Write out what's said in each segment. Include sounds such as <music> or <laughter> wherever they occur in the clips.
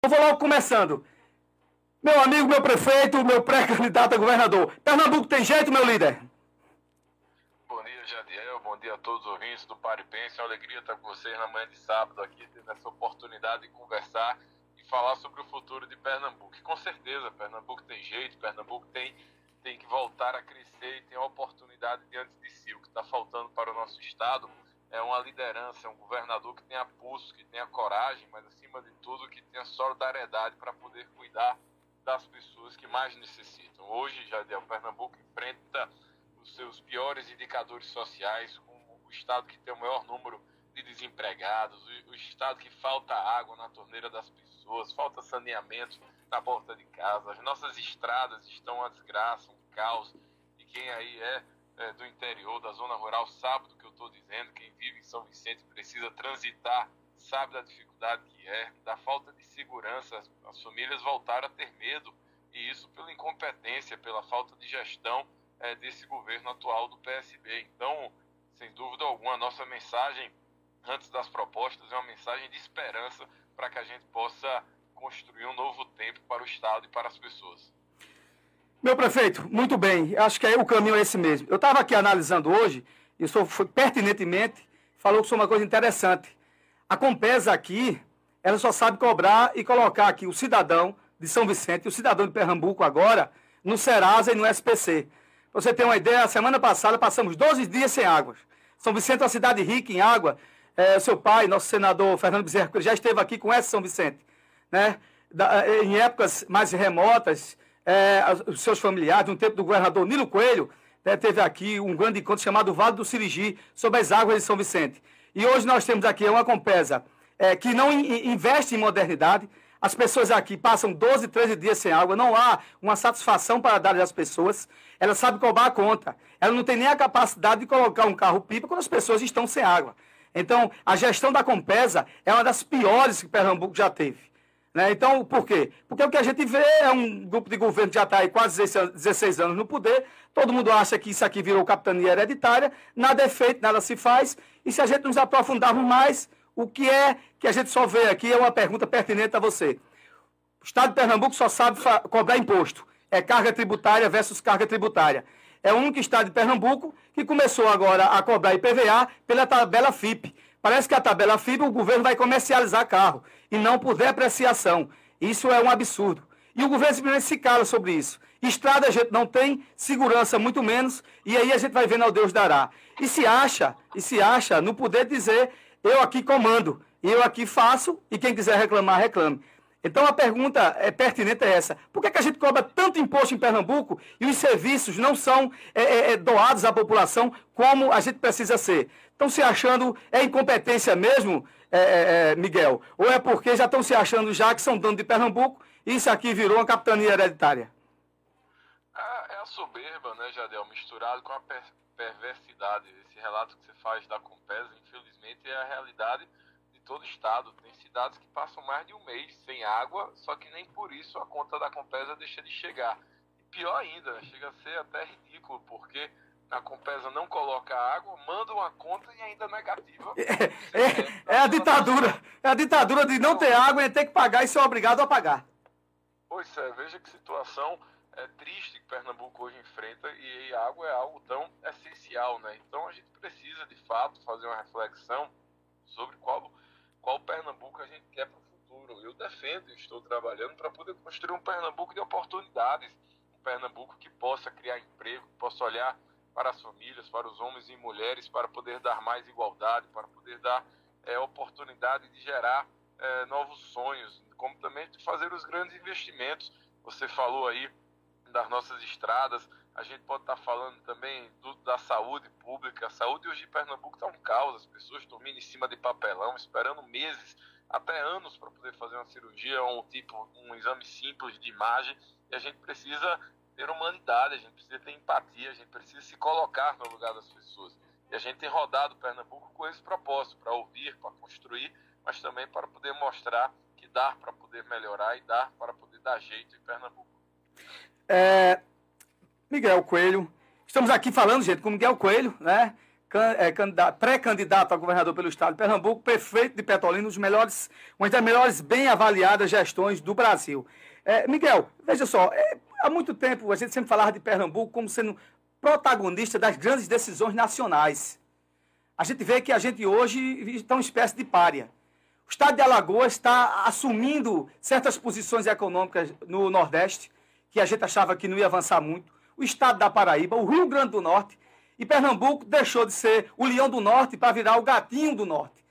Eu vou logo começando. Meu amigo, meu prefeito, meu pré-candidato a governador. Pernambuco tem jeito, meu líder? Bom dia, Jadiel. Bom dia a todos os ouvintes do Paripense. É uma alegria estar com vocês na manhã de sábado aqui, tendo essa oportunidade de conversar e falar sobre o futuro de Pernambuco. Com certeza, Pernambuco tem jeito, Pernambuco tem, tem que voltar a crescer e tem a oportunidade diante de si. O que está faltando para o nosso Estado é uma liderança, é um governador que tenha pulso, que tenha coragem, mas acima de tudo que tenha solidariedade para poder cuidar das pessoas que mais necessitam. Hoje, Jadiel, Pernambuco enfrenta os seus piores indicadores sociais, como o estado que tem o maior número de desempregados, o estado que falta água na torneira das pessoas, falta saneamento na porta de casa, as nossas estradas estão uma desgraça, um caos, e quem aí é é, do interior, da zona rural, sabe do que eu estou dizendo. Quem vive em São Vicente precisa transitar, sabe da dificuldade que é, da falta de segurança. As, as famílias voltaram a ter medo, e isso pela incompetência, pela falta de gestão é, desse governo atual do PSB. Então, sem dúvida alguma, a nossa mensagem, antes das propostas, é uma mensagem de esperança para que a gente possa construir um novo tempo para o Estado e para as pessoas. Meu prefeito, muito bem. Acho que aí o caminho é esse mesmo. Eu estava aqui analisando hoje, e o senhor foi pertinentemente, falou que foi uma coisa interessante. A Compesa aqui, ela só sabe cobrar e colocar aqui o cidadão de São Vicente e o cidadão de Pernambuco agora no Serasa e no SPC. Pra você ter uma ideia, a semana passada passamos 12 dias sem água. São Vicente é uma cidade rica em água. É, seu pai, nosso senador Fernando Bezerra, já esteve aqui com essa São Vicente. Né? Da, em épocas mais remotas, é, os seus familiares, no tempo do governador Nilo Coelho, né, teve aqui um grande encontro chamado Vale do Sirigi, sobre as águas de São Vicente. E hoje nós temos aqui uma Compesa é, que não in, investe em modernidade. As pessoas aqui passam 12, 13 dias sem água, não há uma satisfação para dar às pessoas. Ela sabe cobrar a conta. Ela não tem nem a capacidade de colocar um carro-pipa quando as pessoas estão sem água. Então, a gestão da Compesa é uma das piores que Pernambuco já teve. Né? Então, por quê? Porque o que a gente vê é um grupo de governo que já está aí quase 16 anos no poder, todo mundo acha que isso aqui virou capitania hereditária, nada é feito, nada se faz, e se a gente nos aprofundarmos mais, o que é que a gente só vê aqui é uma pergunta pertinente a você. O Estado de Pernambuco só sabe cobrar imposto. É carga tributária versus carga tributária. É o único Estado de Pernambuco que começou agora a cobrar IPVA pela tabela FIP. Parece que a tabela FIB o governo vai comercializar carro e não por depreciação. Isso é um absurdo. E o governo simplesmente se cala sobre isso. Estrada a gente não tem, segurança muito menos, e aí a gente vai vendo ao Deus dará. E se acha, e se acha no poder dizer, eu aqui comando, eu aqui faço, e quem quiser reclamar, reclame. Então a pergunta é pertinente é essa. Por que, que a gente cobra tanto imposto em Pernambuco e os serviços não são é, é, é doados à população como a gente precisa ser? Estão se achando, é incompetência mesmo, é, é, é, Miguel? Ou é porque já estão se achando já que são dono de Pernambuco e isso aqui virou uma capitania hereditária? É, é a soberba, né, Jadel, misturado com a per perversidade. Esse relato que você faz da Compesa, infelizmente, é a realidade todo estado. Tem cidades que passam mais de um mês sem água, só que nem por isso a conta da Compesa deixa de chegar. E pior ainda, chega a ser até ridículo, porque a Compesa não coloca água, manda uma conta e ainda negativa. É, é, é a ditadura. É a ditadura de não ter água e ter que pagar e ser obrigado a pagar. Pois é, veja que situação é, triste que Pernambuco hoje enfrenta e a água é algo tão essencial, né? Então a gente precisa, de fato, fazer uma reflexão sobre qual qual Pernambuco a gente quer para o futuro. Eu defendo e estou trabalhando para poder construir um Pernambuco de oportunidades, um Pernambuco que possa criar emprego, que possa olhar para as famílias, para os homens e mulheres, para poder dar mais igualdade, para poder dar é, oportunidade de gerar é, novos sonhos, como também de fazer os grandes investimentos. Você falou aí das nossas estradas, a gente pode estar falando também do, da saúde pública. A saúde hoje em Pernambuco está um caos, as pessoas dormindo em cima de papelão, esperando meses, até anos para poder fazer uma cirurgia ou um tipo, um exame simples de imagem. E a gente precisa ter humanidade, a gente precisa ter empatia, a gente precisa se colocar no lugar das pessoas. E a gente tem rodado Pernambuco com esse propósito, para ouvir, para construir, mas também para poder mostrar que dá para poder melhorar e dá para poder dar jeito em Pernambuco. É, Miguel Coelho. Estamos aqui falando, gente, com Miguel Coelho, né? é, pré-candidato a governador pelo estado de Pernambuco, prefeito de Petrolina, melhores, uma das melhores bem avaliadas gestões do Brasil. É, Miguel, veja só, é, há muito tempo a gente sempre falava de Pernambuco como sendo protagonista das grandes decisões nacionais. A gente vê que a gente hoje está uma espécie de párea. O estado de Alagoas está assumindo certas posições econômicas no Nordeste, que a gente achava que não ia avançar muito. O estado da Paraíba, o Rio Grande do Norte, e Pernambuco deixou de ser o leão do norte para virar o gatinho do norte.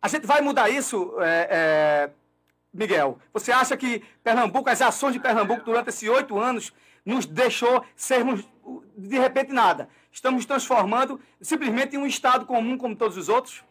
A gente vai mudar isso, é, é, Miguel? Você acha que Pernambuco, as ações de Pernambuco durante esses oito anos, nos deixou sermos, de repente, nada? Estamos transformando simplesmente em um Estado comum como todos os outros?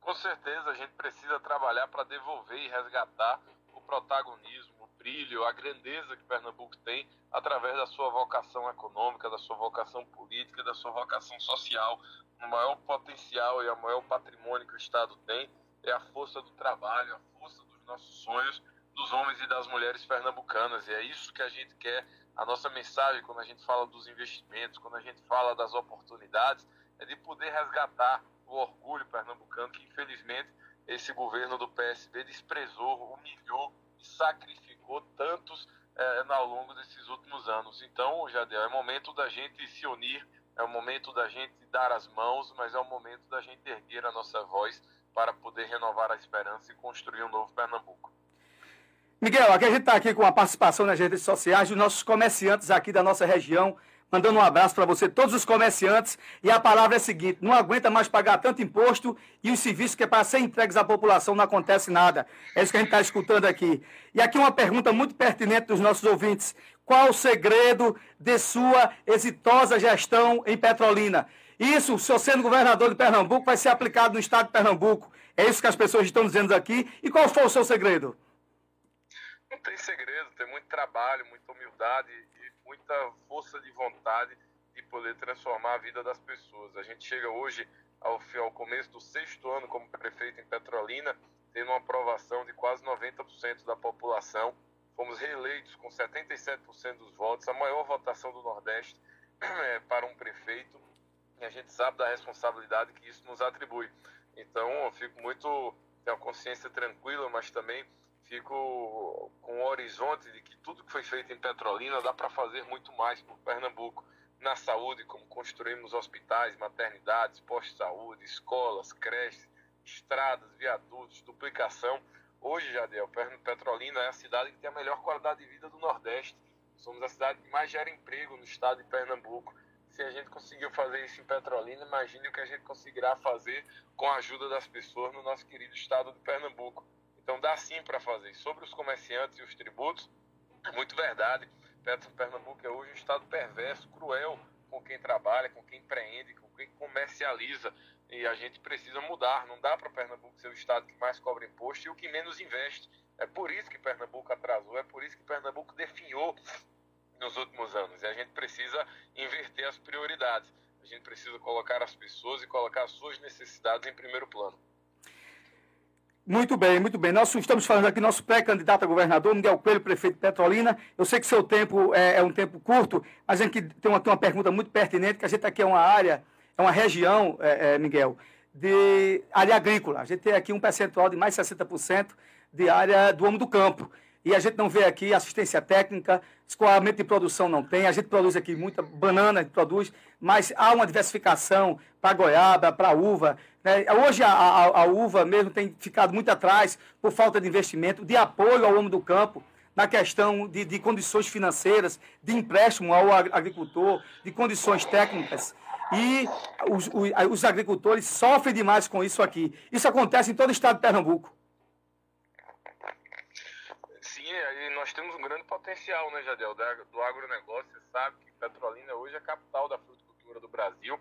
Com certeza, a gente precisa trabalhar para devolver e resgatar o protagonismo brilho, a grandeza que Pernambuco tem através da sua vocação econômica, da sua vocação política, da sua vocação social. O maior potencial e o maior patrimônio que o Estado tem é a força do trabalho, a força dos nossos sonhos, dos homens e das mulheres pernambucanas. E é isso que a gente quer. A nossa mensagem, quando a gente fala dos investimentos, quando a gente fala das oportunidades, é de poder resgatar o orgulho pernambucano que, infelizmente, esse governo do PSB desprezou, humilhou sacrificou tantos é, ao longo desses últimos anos. Então, Jadel, é momento da gente se unir, é o momento da gente dar as mãos, mas é o momento da gente erguer a nossa voz para poder renovar a esperança e construir um novo Pernambuco. Miguel, aqui a gente está aqui com a participação nas redes sociais dos nossos comerciantes aqui da nossa região, mandando um abraço para você, todos os comerciantes. E a palavra é a seguinte: não aguenta mais pagar tanto imposto e os serviços que é para ser entregues à população não acontece nada. É isso que a gente está escutando aqui. E aqui uma pergunta muito pertinente dos nossos ouvintes: qual o segredo de sua exitosa gestão em Petrolina? Isso, o senhor sendo governador de Pernambuco, vai ser aplicado no estado de Pernambuco. É isso que as pessoas estão dizendo aqui. E qual foi o seu segredo? Não tem segredo, tem muito trabalho, muita humildade muita força de vontade de poder transformar a vida das pessoas. A gente chega hoje ao, ao começo do sexto ano como prefeito em Petrolina, tendo uma aprovação de quase 90% da população. Fomos reeleitos com 77% dos votos, a maior votação do Nordeste <clears throat> é, para um prefeito. E a gente sabe da responsabilidade que isso nos atribui. Então, eu fico muito, tenho a consciência tranquila, mas também fico com o horizonte de que tudo que foi feito em Petrolina dá para fazer muito mais por Pernambuco. Na saúde, como construímos hospitais, maternidades, postos de saúde, escolas, creches, estradas, viadutos, duplicação. Hoje, Jadel, Petrolina é a cidade que tem a melhor qualidade de vida do Nordeste. Somos a cidade que mais gera emprego no estado de Pernambuco. Se a gente conseguiu fazer isso em Petrolina, imagine o que a gente conseguirá fazer com a ajuda das pessoas no nosso querido estado de Pernambuco. Então dá sim para fazer. Sobre os comerciantes e os tributos, é muito verdade. Pernambuco é hoje um estado perverso, cruel com quem trabalha, com quem empreende, com quem comercializa. E a gente precisa mudar. Não dá para Pernambuco ser o estado que mais cobra imposto e o que menos investe. É por isso que Pernambuco atrasou, é por isso que Pernambuco definhou nos últimos anos. E a gente precisa inverter as prioridades. A gente precisa colocar as pessoas e colocar as suas necessidades em primeiro plano. Muito bem, muito bem. Nós estamos falando aqui nosso pré-candidato a governador, Miguel Coelho, prefeito de Petrolina. Eu sei que seu tempo é, é um tempo curto, mas a gente tem uma, tem uma pergunta muito pertinente, que a gente aqui é uma área, é uma região, é, é, Miguel, de área agrícola. A gente tem aqui um percentual de mais de 60% de área do homem do campo. E a gente não vê aqui assistência técnica, escoamento de produção não tem. A gente produz aqui muita banana, produz, mas há uma diversificação para goiaba, para uva. Né? Hoje a, a, a, uva mesmo tem ficado muito atrás por falta de investimento, de apoio ao homem do campo na questão de, de condições financeiras, de empréstimo ao agricultor, de condições técnicas. E os, os, agricultores sofrem demais com isso aqui. Isso acontece em todo o estado de Pernambuco. e nós temos um grande potencial, né, Jadel, do agronegócio. Você sabe que Petrolina hoje é a capital da fruticultura do Brasil.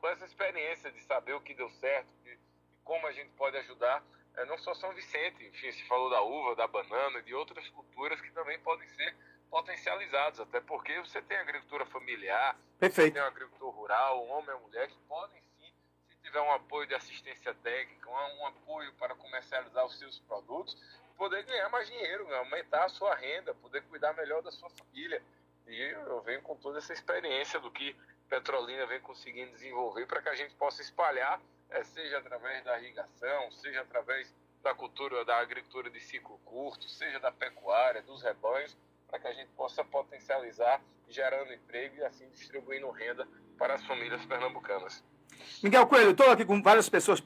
Com essa experiência de saber o que deu certo e como a gente pode ajudar, é, não só São Vicente, enfim, se falou da uva, da banana e de outras culturas que também podem ser potencializados, até porque você tem agricultura familiar, Perfeito. tem um agricultor rural, um homem e mulher que podem sim, se tiver um apoio de assistência técnica, um, um apoio para comercializar os seus produtos, poder ganhar mais dinheiro, aumentar a sua renda, poder cuidar melhor da sua família. E eu venho com toda essa experiência do que Petrolina vem conseguindo desenvolver para que a gente possa espalhar, é, seja através da irrigação, seja através da cultura, da agricultura de ciclo curto, seja da pecuária, dos rebanhos, para que a gente possa potencializar, gerando emprego e assim distribuindo renda para as famílias pernambucanas. Miguel Coelho, estou aqui com várias pessoas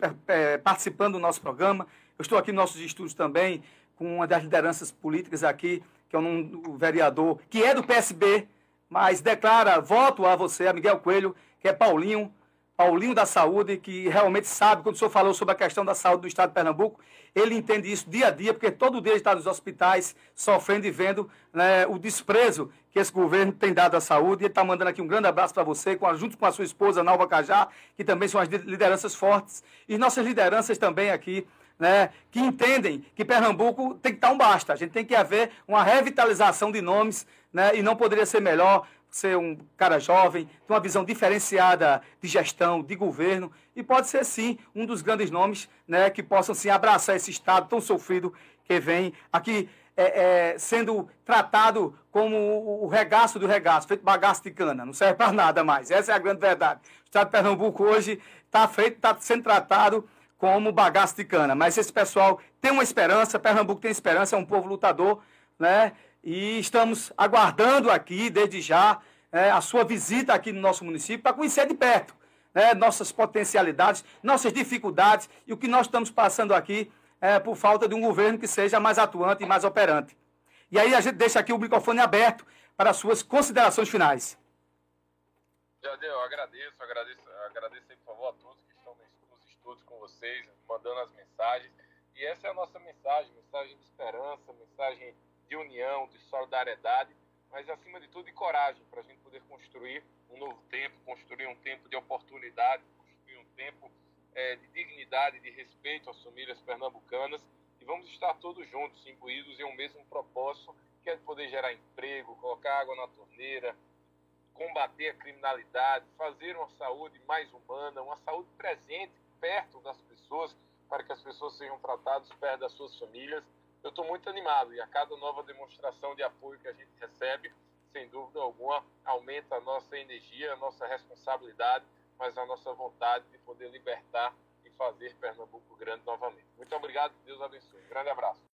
participando do nosso programa. Eu estou aqui nos nossos estudos também com uma das lideranças políticas aqui, que é um, vereador que é do PSB, mas declara voto a você, a Miguel Coelho, que é Paulinho, Paulinho da Saúde, que realmente sabe, quando o senhor falou sobre a questão da saúde do Estado de Pernambuco, ele entende isso dia a dia, porque todo dia ele está nos hospitais sofrendo e vendo né, o desprezo que esse governo tem dado à saúde. E ele está mandando aqui um grande abraço para você, com junto com a sua esposa, Nalva Cajá, que também são as lideranças fortes. E nossas lideranças também aqui, né, que entendem que Pernambuco tem que estar um basta. A gente tem que haver uma revitalização de nomes, né, e não poderia ser melhor ser um cara jovem, com uma visão diferenciada de gestão, de governo, e pode ser sim um dos grandes nomes né, que possam sim abraçar esse Estado tão sofrido que vem aqui é, é, sendo tratado como o regaço do regaço, feito bagaço de cana, não serve para nada mais. Essa é a grande verdade. O Estado de Pernambuco hoje está tá sendo tratado como bagaço de cana, mas esse pessoal tem uma esperança, Pernambuco tem esperança, é um povo lutador, né? E estamos aguardando aqui, desde já, é, a sua visita aqui no nosso município para conhecer de perto né, nossas potencialidades, nossas dificuldades e o que nós estamos passando aqui é, por falta de um governo que seja mais atuante e mais operante. E aí a gente deixa aqui o microfone aberto para as suas considerações finais. Jadeu, eu agradeço, agradeço, agradeço aí, por favor, a todos que estão nos estudos com vocês, mandando as mensagens. E essa é a nossa mensagem, mensagem de esperança, mensagem de união, de solidariedade, mas acima de tudo de coragem para a gente poder construir um novo tempo, construir um tempo de oportunidade, construir um tempo é, de dignidade, de respeito às famílias pernambucanas. E vamos estar todos juntos, imbuídos em um mesmo propósito, que é poder gerar emprego, colocar água na torneira, combater a criminalidade, fazer uma saúde mais humana, uma saúde presente, perto das pessoas, para que as pessoas sejam tratadas perto das suas famílias eu estou muito animado e a cada nova demonstração de apoio que a gente recebe, sem dúvida alguma, aumenta a nossa energia, a nossa responsabilidade, mas a nossa vontade de poder libertar e fazer Pernambuco grande novamente. Muito obrigado, Deus abençoe. Grande abraço.